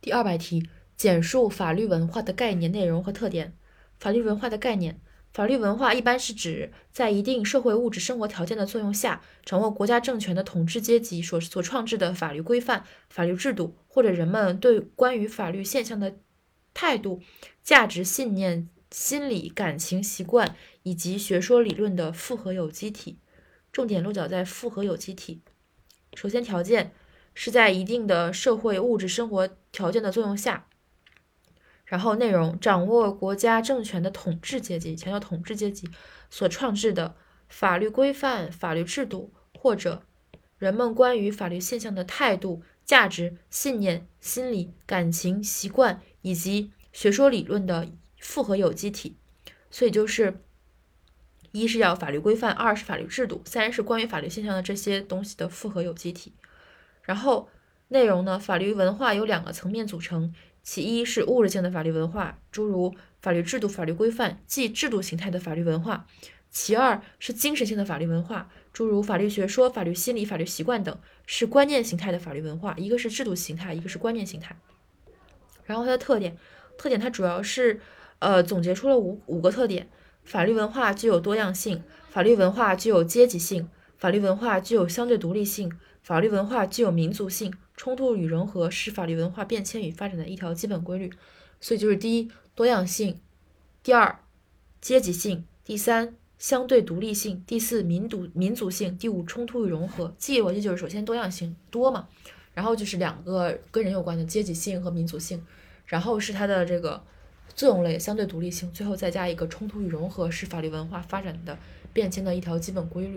第二百题，简述法律文化的概念、内容和特点。法律文化的概念，法律文化一般是指在一定社会物质生活条件的作用下，掌握国家政权的统治阶级所所创制的法律规范、法律制度，或者人们对关于法律现象的态度、价值、信念、心理、感情、习惯以及学说理论的复合有机体。重点落脚在复合有机体。首先，条件。是在一定的社会物质生活条件的作用下，然后内容掌握国家政权的统治阶级，强调统治阶级所创制的法律规范、法律制度，或者人们关于法律现象的态度、价值、信念、心理、感情、习惯以及学说理论的复合有机体。所以就是一是要法律规范，二是法律制度，三是关于法律现象的这些东西的复合有机体。然后内容呢？法律文化由两个层面组成，其一是物质性的法律文化，诸如法律制度、法律规范，即制度形态的法律文化；其二是精神性的法律文化，诸如法律学说、法律心理、法律习惯等，是观念形态的法律文化。一个是制度形态，一个是观念形态。然后它的特点，特点它主要是呃总结出了五五个特点：法律文化具有多样性，法律文化具有阶级性，法律文化具有相对独立性。法律文化具有民族性，冲突与融合是法律文化变迁与发展的一条基本规律。所以就是第一多样性，第二阶级性，第三相对独立性，第四民族民族性，第五冲突与融合。记忆逻辑就是首先多样性多嘛，然后就是两个跟人有关的阶级性和民族性，然后是它的这个作用类相对独立性，最后再加一个冲突与融合是法律文化发展的变迁的一条基本规律。